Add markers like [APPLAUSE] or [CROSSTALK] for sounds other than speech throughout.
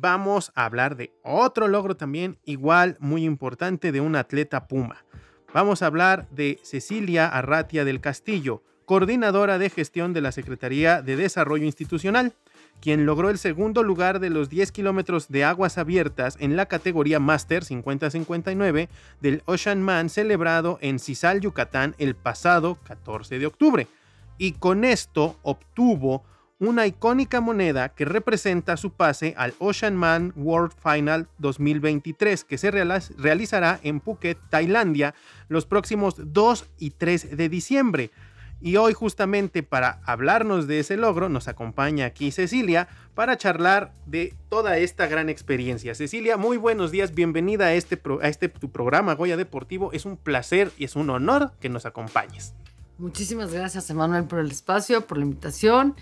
vamos a hablar de otro logro también igual muy importante de un atleta Puma. Vamos a hablar de Cecilia Arratia del Castillo, coordinadora de gestión de la Secretaría de Desarrollo Institucional, quien logró el segundo lugar de los 10 kilómetros de aguas abiertas en la categoría Master 50-59 del Ocean Man celebrado en Cisal, Yucatán, el pasado 14 de octubre. Y con esto obtuvo una icónica moneda que representa su pase al Ocean Man World Final 2023, que se realizará en Phuket, Tailandia, los próximos 2 y 3 de diciembre. Y hoy justamente para hablarnos de ese logro nos acompaña aquí Cecilia para charlar de toda esta gran experiencia. Cecilia, muy buenos días, bienvenida a este, a este tu programa Goya Deportivo. Es un placer y es un honor que nos acompañes. Muchísimas gracias Emanuel por el espacio, por la invitación.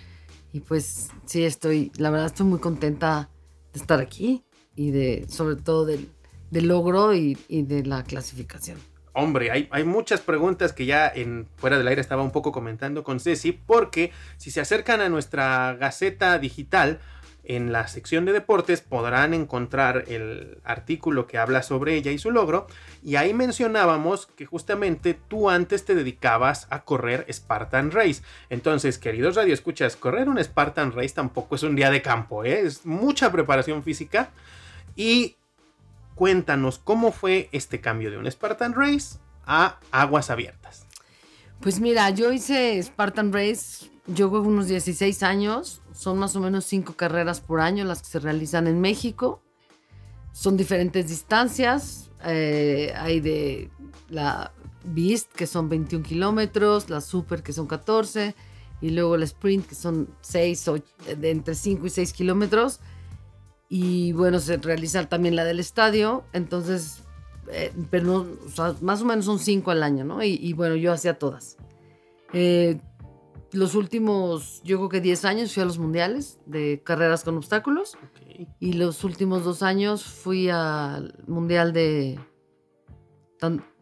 Y pues sí, estoy, la verdad estoy muy contenta de estar aquí y de, sobre todo del, logro y, de la clasificación. Hombre, hay, hay, muchas preguntas que ya en fuera del aire estaba un poco comentando con Ceci, porque si se acercan a nuestra gaceta digital, en la sección de deportes podrán encontrar el artículo que habla sobre ella y su logro. Y ahí mencionábamos que justamente tú antes te dedicabas a correr Spartan Race. Entonces, queridos radioescuchas, correr un Spartan Race tampoco es un día de campo, ¿eh? es mucha preparación física. Y cuéntanos cómo fue este cambio de un Spartan Race a aguas abiertas. Pues mira, yo hice Spartan Race, yo con unos 16 años, son más o menos 5 carreras por año las que se realizan en México. Son diferentes distancias, eh, hay de la Beast que son 21 kilómetros, la Super que son 14 y luego la Sprint que son 6, de entre 5 y 6 kilómetros y bueno, se realiza también la del estadio, entonces, eh, pero no, o sea, más o menos son cinco al año, ¿no? Y, bueno, yo hacía todas. Eh, los últimos, yo creo que 10 años fui a los mundiales de carreras con obstáculos. Y los últimos dos años fui al mundial de.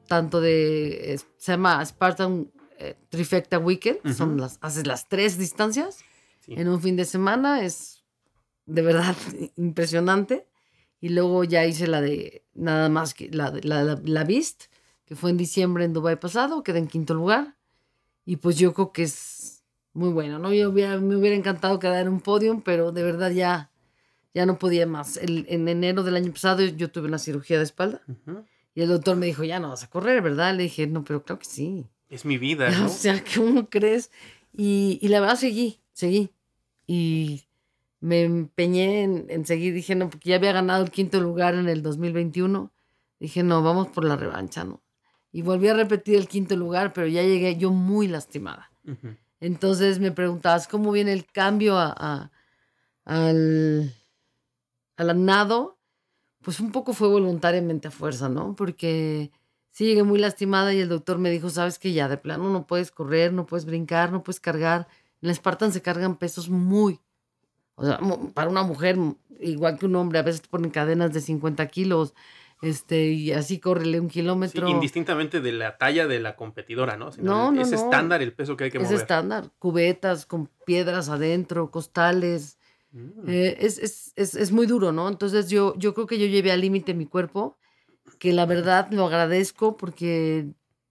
tanto de. Se llama Spartan eh, Trifecta Weekend. Son las, haces las tres distancias en un fin de semana. Es de verdad [LAUGHS] impresionante. Y luego ya hice la de nada más que la, la, la, Beast, que fue en diciembre en Dubai pasado, quedé en quinto lugar. Y pues yo creo que es muy bueno, ¿no? Yo me hubiera encantado quedar en un podium, pero de verdad ya, ya no podía más. en enero del año pasado yo tuve una cirugía de espalda y el doctor me dijo, ya no vas a correr, ¿verdad? Le dije, no, pero claro que sí. Es mi vida, [LAUGHS] ¿no? o sea, ¿cómo crees? Y, y la verdad seguí, seguí. Y me empeñé en, seguir, dije, no, porque ya había ganado el quinto lugar en el 2021, dije, no, vamos por la revancha, ¿no? Y volví a repetir el quinto lugar, pero ya llegué yo muy lastimada. Entonces me preguntabas, ¿cómo viene el cambio a, al, al nado? Pues un poco fue voluntariamente a fuerza, ¿no? Porque sí llegué muy lastimada y el doctor me dijo, sabes que ya de plano no puedes correr, no puedes brincar, no puedes cargar. En la Spartan se cargan pesos muy, o sea, para una mujer, igual que un hombre, a veces te ponen cadenas de 50 kilos, este, y así córrele un kilómetro. indistintamente de la talla de la competidora, ¿no? no, no, es estándar el peso que hay que mover. Es estándar, cubetas con piedras adentro, costales. Mm. Eh, es, es, es, es, muy duro, ¿no? Entonces yo, yo creo que yo llevé al límite mi cuerpo, que la verdad lo agradezco porque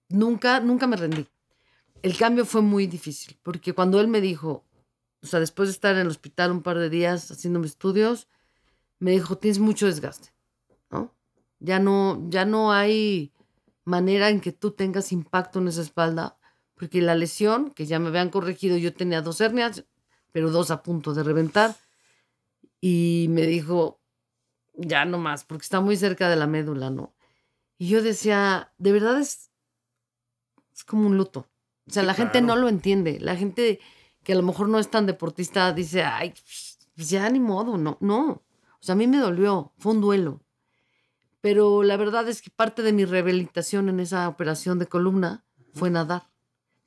nunca, nunca me rendí. El cambio fue muy difícil, porque cuando él me dijo, o sea, después de estar en el hospital un par de días haciéndome estudios, me dijo, tienes mucho desgaste, ¿no? Ya no, ya no hay manera en que tú tengas impacto en esa espalda, porque la lesión, que ya me habían corregido, yo tenía dos hernias, pero dos a punto de reventar, y me dijo, ya no más, porque está muy cerca de la médula, ¿no? Y yo decía, de verdad es, es como un luto. O sea, la gente no lo entiende. La gente que a lo mejor no es tan deportista, dice, ay, pues ya ni modo, no, no. O sea, a mí me dolió, fue un duelo. Pero la verdad es que parte de mi rehabilitación en esa operación de columna fue nadar.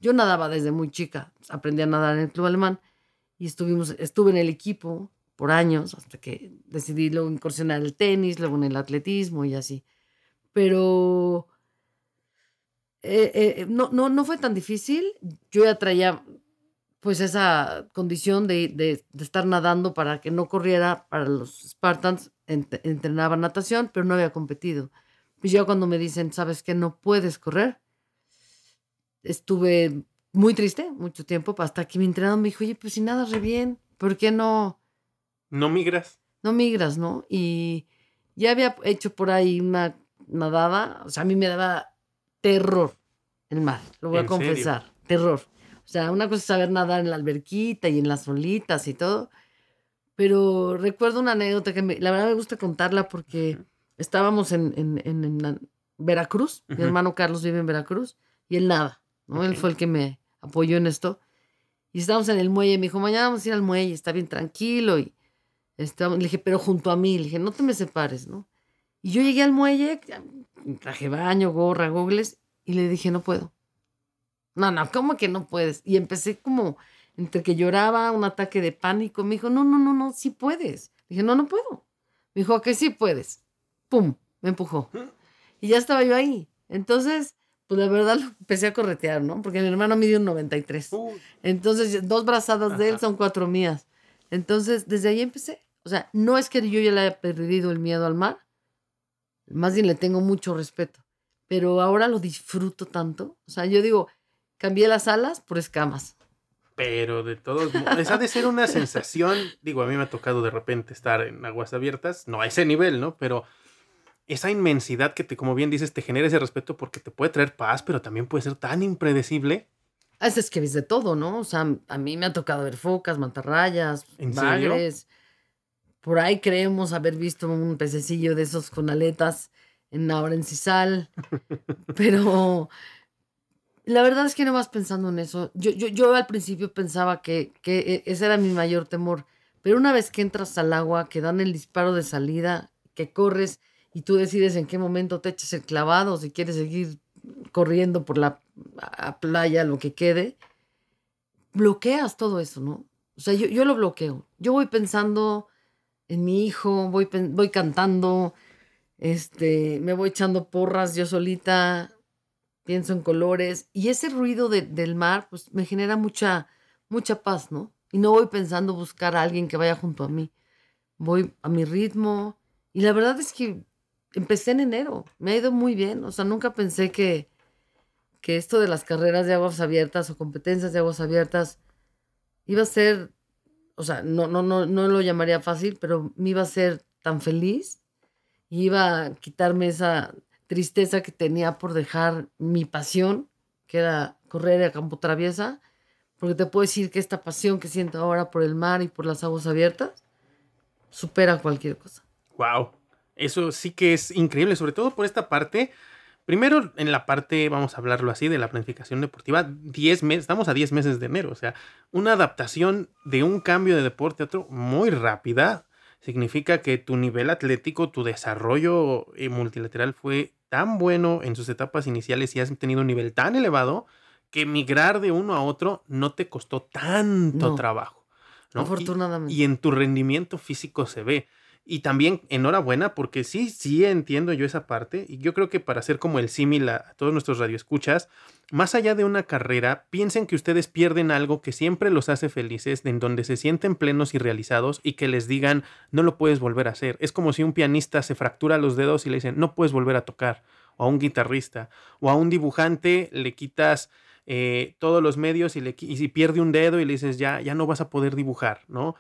Yo nadaba desde muy chica, aprendí a nadar en el club alemán y estuvimos, estuve en el equipo por años hasta que decidí luego incursionar en el tenis, luego en el atletismo y así. Pero eh, eh, no, no, no fue tan difícil. Yo ya traía pues esa condición de, de, de, estar nadando para que no corriera para los Spartans, ent entrenaba natación, pero no había competido. Pues ya cuando me dicen, sabes que no puedes correr, estuve muy triste mucho tiempo, hasta que mi entrenador me dijo, oye, pues si nadas re bien, ¿por qué no? No migras. No migras, ¿no? Y ya había hecho por ahí una nadada, o sea, a mí me daba terror el mar, lo voy a confesar, terror. O sea, una cosa es saber nadar en la alberquita y en las olitas y todo, pero recuerdo una anécdota que me, la verdad me gusta contarla porque estábamos en, en, en, Veracruz, mi hermano Carlos vive en Veracruz, y él nada, ¿no? Él fue el que me apoyó en esto. Y estábamos en el muelle, me dijo, mañana vamos a ir al muelle, está bien tranquilo. Y estábamos, le dije, pero junto a mí, le dije, no te me separes, ¿no? Y yo llegué al muelle, traje baño, gorra, gogles, y le dije, no puedo. No, no, ¿cómo que no puedes? Y empecé como entre que lloraba, un ataque de pánico. Me dijo, no, no, no, no, sí puedes. dije, no, no puedo. Me dijo, que sí puedes. ¡Pum! Me empujó. Y ya estaba yo ahí. Entonces, pues la verdad lo empecé a corretear, ¿no? Porque mi hermano mide un 93. Entonces, dos brazadas de él son cuatro mías. Entonces, desde ahí empecé. O sea, no es que yo ya le haya perdido el miedo al mar. Más bien le tengo mucho respeto. Pero ahora lo disfruto tanto. O sea, yo digo, cambié las alas por escamas. Pero de todos modos, esa de ser una sensación, digo, a mí me ha tocado de repente estar en aguas abiertas, no a ese nivel, ¿no? Pero esa inmensidad que te, como bien dices, te genera ese respeto porque te puede traer paz, pero también puede ser tan impredecible. Es que ves de todo, ¿no? O sea, a mí me ha tocado ver focas, mantarrayas, bagres. Por ahí creemos haber visto un pececillo de esos con aletas en ahora en Cisal. [LAUGHS] pero la verdad es que no vas pensando en eso. Yo, yo, yo al principio pensaba que, que e, ese era mi mayor temor. Pero una vez que entras al agua, que dan el disparo de salida, que corres y tú decides en qué momento te echas el clavado, si quieres seguir corriendo por la playa, lo que quede, bloqueas todo eso, ¿no? O sea, yo, yo lo bloqueo. Yo voy pensando en mi hijo, voy, voy cantando, este, me voy echando porras yo solita, pienso en colores y ese ruido del mar pues me genera mucha, mucha paz, ¿no? Y no voy pensando buscar a alguien que vaya junto a mí. Voy a mi ritmo y la verdad es que empecé en enero, me ha ido muy bien, o sea, nunca pensé que, que esto de las carreras de aguas abiertas o competencias de aguas abiertas iba a ser, o sea, no, no, no, no lo llamaría fácil, pero me iba a ser tan feliz y iba a quitarme esa tristeza que tenía por dejar mi pasión, que era correr a campo traviesa, porque te puedo decir que esta pasión que siento ahora por el mar y por las aguas abiertas supera cualquier cosa. Wow. Eso sí que es increíble, sobre todo por esta parte. Primero, en la parte, vamos a hablarlo así, de la planificación deportiva, 10 meses, estamos a 10 meses de enero, o sea, una adaptación de un cambio de deporte a otro muy rápida, significa que tu nivel atlético, tu desarrollo eh, multilateral fue tan bueno en sus etapas iniciales y has tenido un nivel tan elevado que migrar de uno a otro no te costó tanto trabajo. Afortunadamente. y, en tu rendimiento físico se ve. Y también enhorabuena porque sí, sí entiendo yo esa parte. Y yo creo que para hacer como el símil a, todos nuestros radioescuchas, más allá de una carrera, piensen que ustedes pierden algo que siempre los hace felices, en donde se sienten plenos y realizados y que les digan, no lo puedes volver a hacer. Es como si un pianista se fractura los dedos y le dicen, no puedes volver a tocar. O a un guitarrista. O a un dibujante le quitas... Eh, todos los medios y, le, y si pierde un dedo y le dices ya, ya no vas a poder dibujar, ¿no?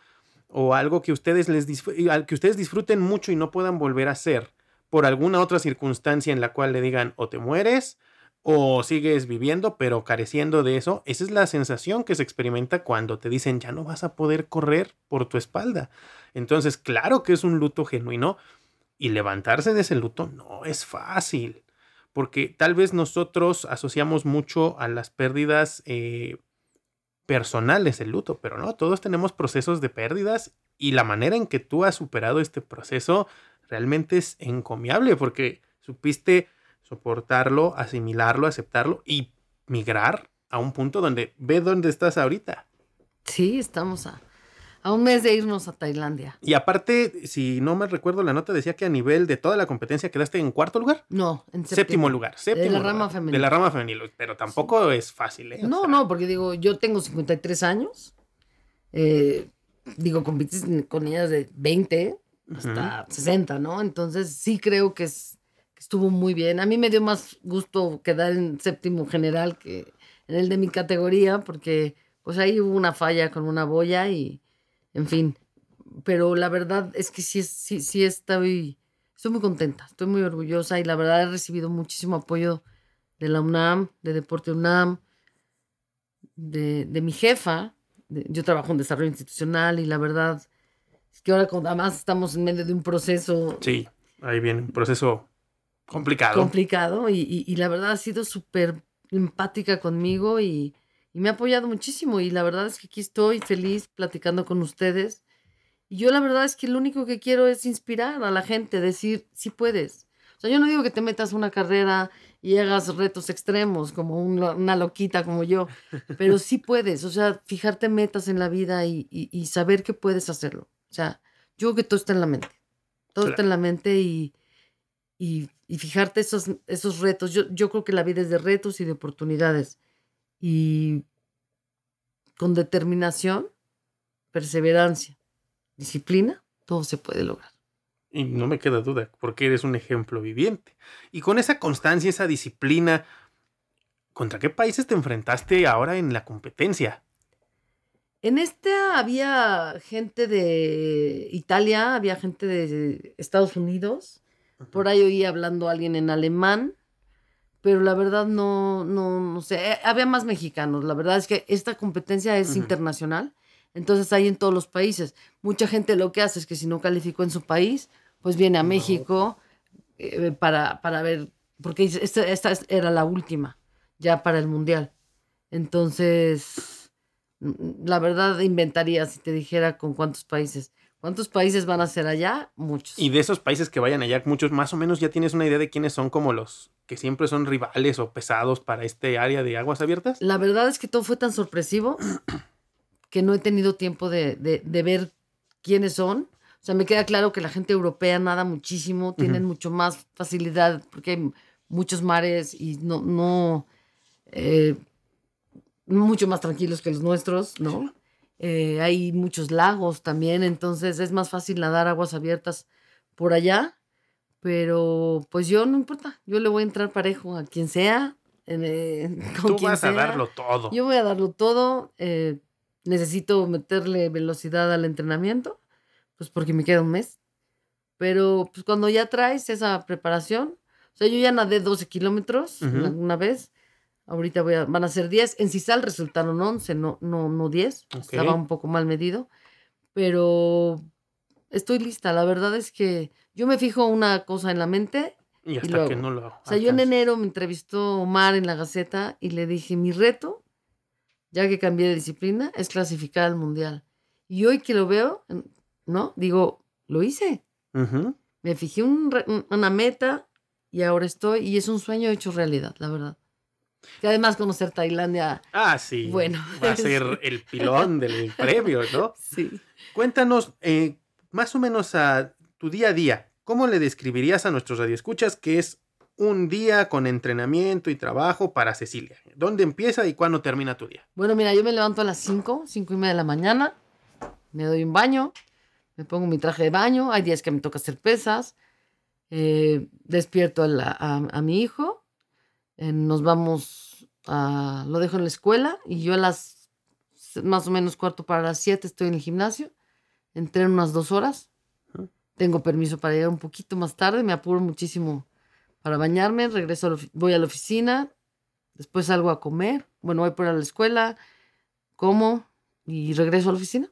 o algo que ustedes, les que ustedes disfruten mucho y no puedan volver a hacer por alguna otra circunstancia en la cual le digan o te mueres o sigues viviendo pero careciendo de eso, esa es la sensación que se experimenta cuando te dicen ya no vas a poder correr por tu espalda. Entonces, claro que es un luto genuino y levantarse de ese luto no es fácil, porque tal vez nosotros asociamos mucho a las pérdidas eh, personal es el luto, pero no, todos tenemos procesos de pérdidas y la manera en que tú has superado este proceso realmente es encomiable porque supiste soportarlo, asimilarlo, aceptarlo y migrar a un punto donde ve dónde estás ahorita. Sí, estamos a, a un mes de irnos a Tailandia. Y aparte, si no me recuerdo, la nota decía que a nivel de toda la competencia quedaste en cuarto lugar. No, en Séptimo, séptimo. lugar. Séptimo de la lugar, rama femenil. De la rama femenil. Pero tampoco es fácil, ¿eh? O No, sea, no, porque digo, yo tengo 53 años. eh, digo, compites con ellas de 20 hasta 60, ¿no? Entonces sí creo que, es, estuvo muy bien. A mí me dio más gusto quedar en séptimo general que en el de mi categoría, porque pues ahí hubo una falla con una boya y, en fin. Pero la verdad es que sí, sí, sí estoy, estoy muy contenta, estoy muy orgullosa y la verdad he recibido muchísimo apoyo de la UNAM, de Deporte UNAM, de, de mi jefa. yo trabajo en desarrollo institucional y la verdad es que ahora además estamos en medio de un proceso Sí, ahí viene un proceso complicado. complicado y, y- y la verdad ha sido súper empática conmigo y, y me ha apoyado muchísimo y la verdad es que aquí estoy feliz platicando con ustedes. Y yo la verdad es que lo único que quiero es inspirar a la gente, decir, sí puedes. O sea, yo no digo que te metas una carrera y hagas retos extremos como un una loquita como yo, pero sí puedes. O sea, fijarte metas en la vida y, y- y saber que puedes hacerlo. O sea, yo creo que todo está en la mente. Todo está en la mente y, y, y fijarte esos, esos retos. Yo, yo creo que la vida es de retos y de oportunidades. Y con determinación, perseverancia, disciplina, todo se puede lograr. Y no me queda duda, porque eres un ejemplo viviente. Y con esa constancia, esa disciplina, ¿contra qué países te enfrentaste ahora en la competencia? En esta había gente de Italia, había gente de Estados Unidos. Por ahí oí hablando alguien en alemán, pero la verdad no, no, no sé. Eh, Había más mexicanos. La verdad es que esta competencia es internacional, entonces hay en todos los países. Mucha gente lo que hace es que si no calificó en su país, pues viene a No. México eh, para, para ver, porque esta, esta era la última ya para el mundial. Entonces, mm, la verdad inventaría si te dijera con cuántos países. ¿Cuántos países van a ser allá? Muchos. Y de esos países que vayan allá, muchos más o menos ya tienes una idea de quiénes son como los que siempre son rivales o pesados para este área de aguas abiertas. La verdad es que todo fue tan sorpresivo [CLEARS THROAT] que no he tenido tiempo de, de- de ver quiénes son. O sea, me queda claro que la gente europea nada muchísimo, tienen mucho más facilidad porque hay muchos mares y no, no, eh, mucho más tranquilos que los nuestros, ¿no? Eh, hay muchos lagos también, entonces es más fácil nadar aguas abiertas por allá. Pero pues yo no importa, yo le voy a entrar parejo a quien sea, eh, [LAUGHS] con Tú quien vas a sea. darlo todo. Yo voy a darlo todo. eh, necesito meterle velocidad al entrenamiento, pues porque me queda un mes. Pero pues cuando ya traes esa preparación, o sea, yo ya nadé 12 kilómetros Ujú. una vez. Ahorita voy a- van a ser 10. En Cisal resultaron 11, no, no, no 10. Ok. Estaba un poco mal medido. Pero estoy lista. La verdad es que yo me fijo una cosa en la mente Y hasta luego, que no lo o sea, yo en enero me entrevistó Omar en la Gaceta y le dije, mi reto, ya que cambié de disciplina, es clasificar al Mundial. Y hoy que lo veo, ¿no? Digo, lo hice. Me fijé un- una meta y ahora estoy, y es un sueño hecho realidad, la verdad. Y además conocer Tailandia, Ah, sí. Bueno, Va a ser [LAUGHS] el pilón del premio, ¿no? sí. Cuéntanos, eh, más o menos a tu día a día, ¿cómo le describirías a nuestros radioescuchas que es un día con entrenamiento y trabajo para Cecilia? ¿Dónde empieza y cuándo termina tu día? Bueno, mira, yo me levanto a las 5, 5 y media de la mañana, me doy un baño, me pongo mi traje de baño, hay días que me toca hacer pesas, eh, despierto a, la- a- a mi hijo, eh, nos vamos a, lo dejo en la escuela y yo a las más o menos cuarto para las 7 estoy en el gimnasio, entreno unas dos horas, tengo permiso para llegar un poquito más tarde, me apuro muchísimo para bañarme, regreso, a la ofi- voy a la oficina, después salgo a comer, bueno, voy por a la escuela, como y regreso a la oficina.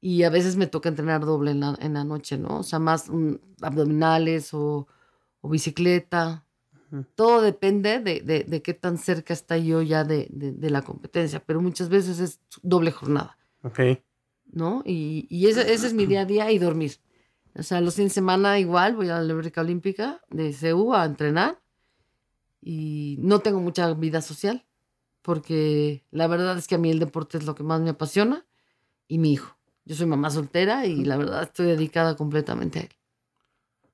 Y a veces me toca entrenar doble en la, en la noche, ¿no? O sea, más abdominales o, o bicicleta. Todo depende de, de- de qué tan cerca está yo ya de, de- de la competencia, pero muchas veces es doble jornada, Ok. ¿no? Y, y ese, ese es mi día a día y dormir. O sea, los fines de semana igual voy a la Alberca Olímpica de CEU a entrenar y no tengo mucha vida social porque la verdad es que a mí el deporte es lo que más me apasiona y mi hijo. Yo soy mamá soltera y la verdad estoy dedicada completamente a él.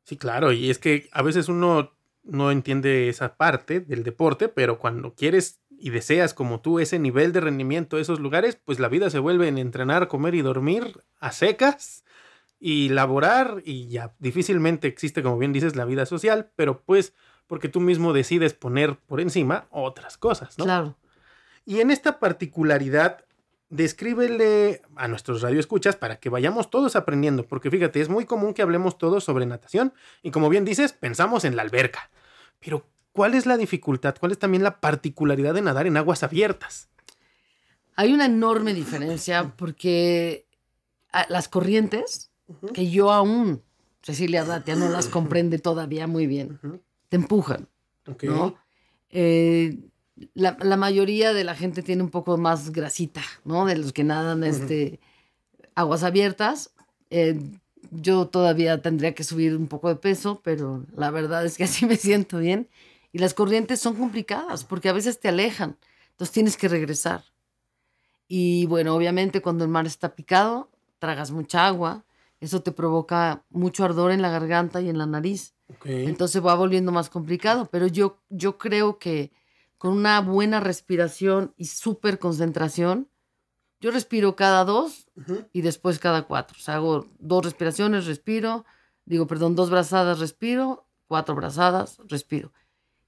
Sí, claro, y es que a veces uno no entiende esa parte del deporte, pero cuando quieres y deseas como tú ese nivel de rendimiento, esos lugares, pues la vida se vuelve en entrenar, comer y dormir a secas y laborar y ya difícilmente existe, como bien dices, la vida social, pero pues porque tú mismo decides poner por encima otras cosas, ¿no? Claro. Y en esta particularidad, descríbele a nuestros radioescuchas para que vayamos todos aprendiendo, porque fíjate, es muy común que hablemos todos sobre natación y como bien dices, pensamos en la alberca. Pero, ¿cuál es la dificultad? ¿Cuál es también la particularidad de nadar en aguas abiertas? Hay una enorme diferencia porque las corrientes, que yo aún, Cecilia Datia, no las comprende todavía muy bien, te empujan. Ok. ¿no? Eh, la, la mayoría de la gente tiene un poco más grasita, ¿no? De los que nadan este, aguas abiertas. Eh, yo todavía tendría que subir un poco de peso, pero la verdad es que [LAUGHS] así me siento bien. Y las corrientes son complicadas porque a veces te alejan, entonces tienes que regresar. Y bueno, obviamente cuando el mar está picado, tragas mucha agua, eso te provoca mucho ardor en la garganta y en la nariz. Ok. Entonces va volviendo más complicado, pero yo, yo creo que con una buena respiración y súper concentración, yo respiro cada dos y después cada cuatro. O sea, hago dos respiraciones, respiro, digo, perdón, dos brazadas, respiro, cuatro brazadas, respiro.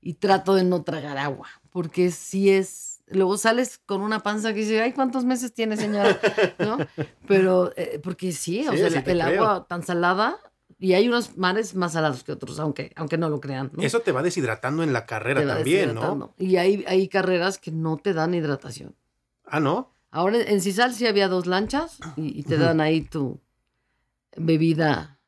Y trato de no tragar agua, porque si es, luego sales con una panza que dice, ay, ¿cuántos meses tiene, señora? ¿No? [LAUGHS] Pero, eh, porque sí, o Sí, sea, sí el, el agua tan salada, y hay unos mares más salados que otros, aunque, aunque no lo crean. ¿no? Eso te va deshidratando en la carrera también, ¿no? Y hay, hay carreras que no te dan hidratación. Ah, ¿no? Ahora en Cisal sí había dos lanchas y, y te dan ahí tu bebida.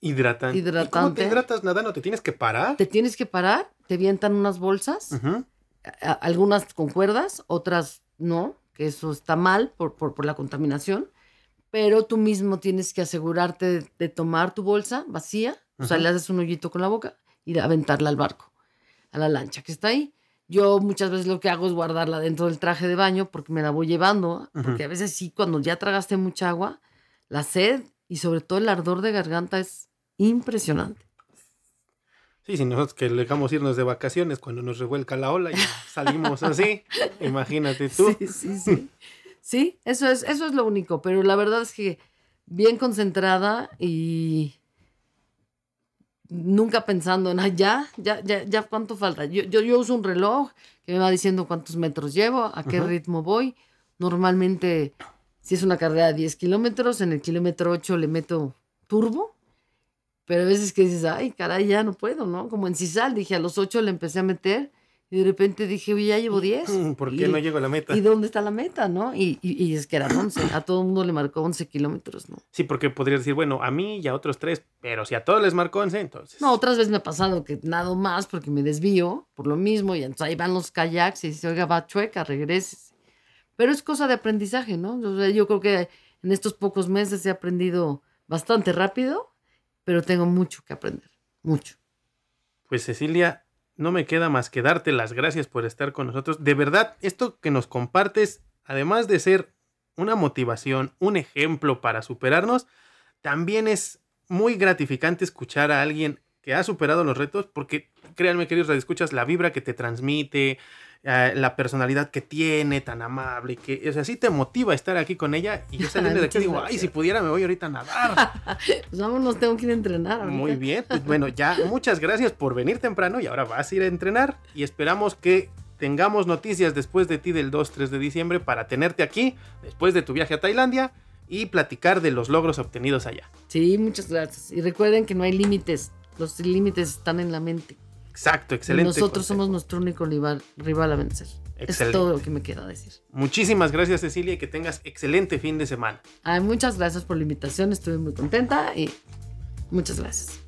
Hidratante. ¿Y ¿Cómo te Hidratante. hidratas nadando? ¿Te tienes que parar? Te tienes que parar, te vientan unas bolsas, a- algunas con cuerdas, otras no, que eso está mal por, por, por la contaminación, pero tú mismo tienes que asegurarte de, de tomar tu bolsa vacía, o sea, le haces un hoyito con la boca y de aventarla al barco, a la lancha que está ahí. Yo muchas veces lo que hago es guardarla dentro del traje de baño porque me la voy llevando, Ujú. porque a veces sí, cuando ya tragaste mucha agua, la sed y sobre todo el ardor de garganta es impresionante. Sí, si nosotros que dejamos irnos de vacaciones cuando nos revuelca la ola y salimos así, [LAUGHS] imagínate tú. Sí, sí, sí. Sí, eso es, eso es lo único, pero la verdad es que bien concentrada y nunca pensando en, "Ay, ya, ya, ya, ya, ¿cuánto falta? Yo, yo, yo uso un reloj que me va diciendo cuántos metros llevo, a qué ritmo voy. Normalmente, si es una carrera de 10 kilómetros, en el kilómetro 8 le meto turbo, pero a veces que dices, ay, caray, ya no puedo, ¿no? Como en Cisal, dije, a los 8 le empecé a meter y de repente dije, oye, ya llevo 10. Mm, [LAUGHS] ¿Por qué Y- no llego a la meta? ¿Y dónde está la meta, no? Y, y- y es que eran 11. A todo el mundo le marcó 11 kilómetros, ¿no? Sí, porque podrías decir, bueno, a mí y a otros tres, pero si a todos les marcó 11, entonces. No, otras veces me ha pasado que nado más porque me desvío por lo mismo y entonces ahí van los kayaks y dice, oiga, va chueca, regreses. Pero es cosa de aprendizaje, ¿no? Yo creo que en estos pocos meses he aprendido bastante rápido, pero tengo mucho que aprender, mucho. Pues Cecilia, no me queda más que darte las gracias por estar con nosotros. De verdad, esto que nos compartes, además de ser una motivación, un ejemplo para superarnos, también es muy gratificante escuchar a alguien que ha superado los retos, porque créanme, queridos radioescuchas, la vibra que te transmite, eh, la personalidad que tiene, tan amable, que o sea, sí te motiva a estar aquí con ella. Y yo [LAUGHS] saliendo de aquí digo, ay, si pudiera me voy ahorita a nadar. [LAUGHS] Pues vámonos, tengo que ir a entrenar. ahorita. Muy bien, pues bueno, ya muchas gracias por venir temprano y ahora vas a ir a entrenar y esperamos que tengamos noticias después de ti del 2-3 de diciembre para tenerte aquí después de tu viaje a Tailandia y platicar de los logros obtenidos allá. Sí, muchas gracias. Y recuerden que no hay límites. Los límites están en la mente. Exacto, excelente. nosotros consejo. somos nuestro único rival, rival a vencer. Es Excelente. todo lo que me queda decir. Muchísimas gracias Cecilia y que tengas excelente fin de semana. Ay, muchas gracias por la invitación. Estuve muy contenta y muchas gracias.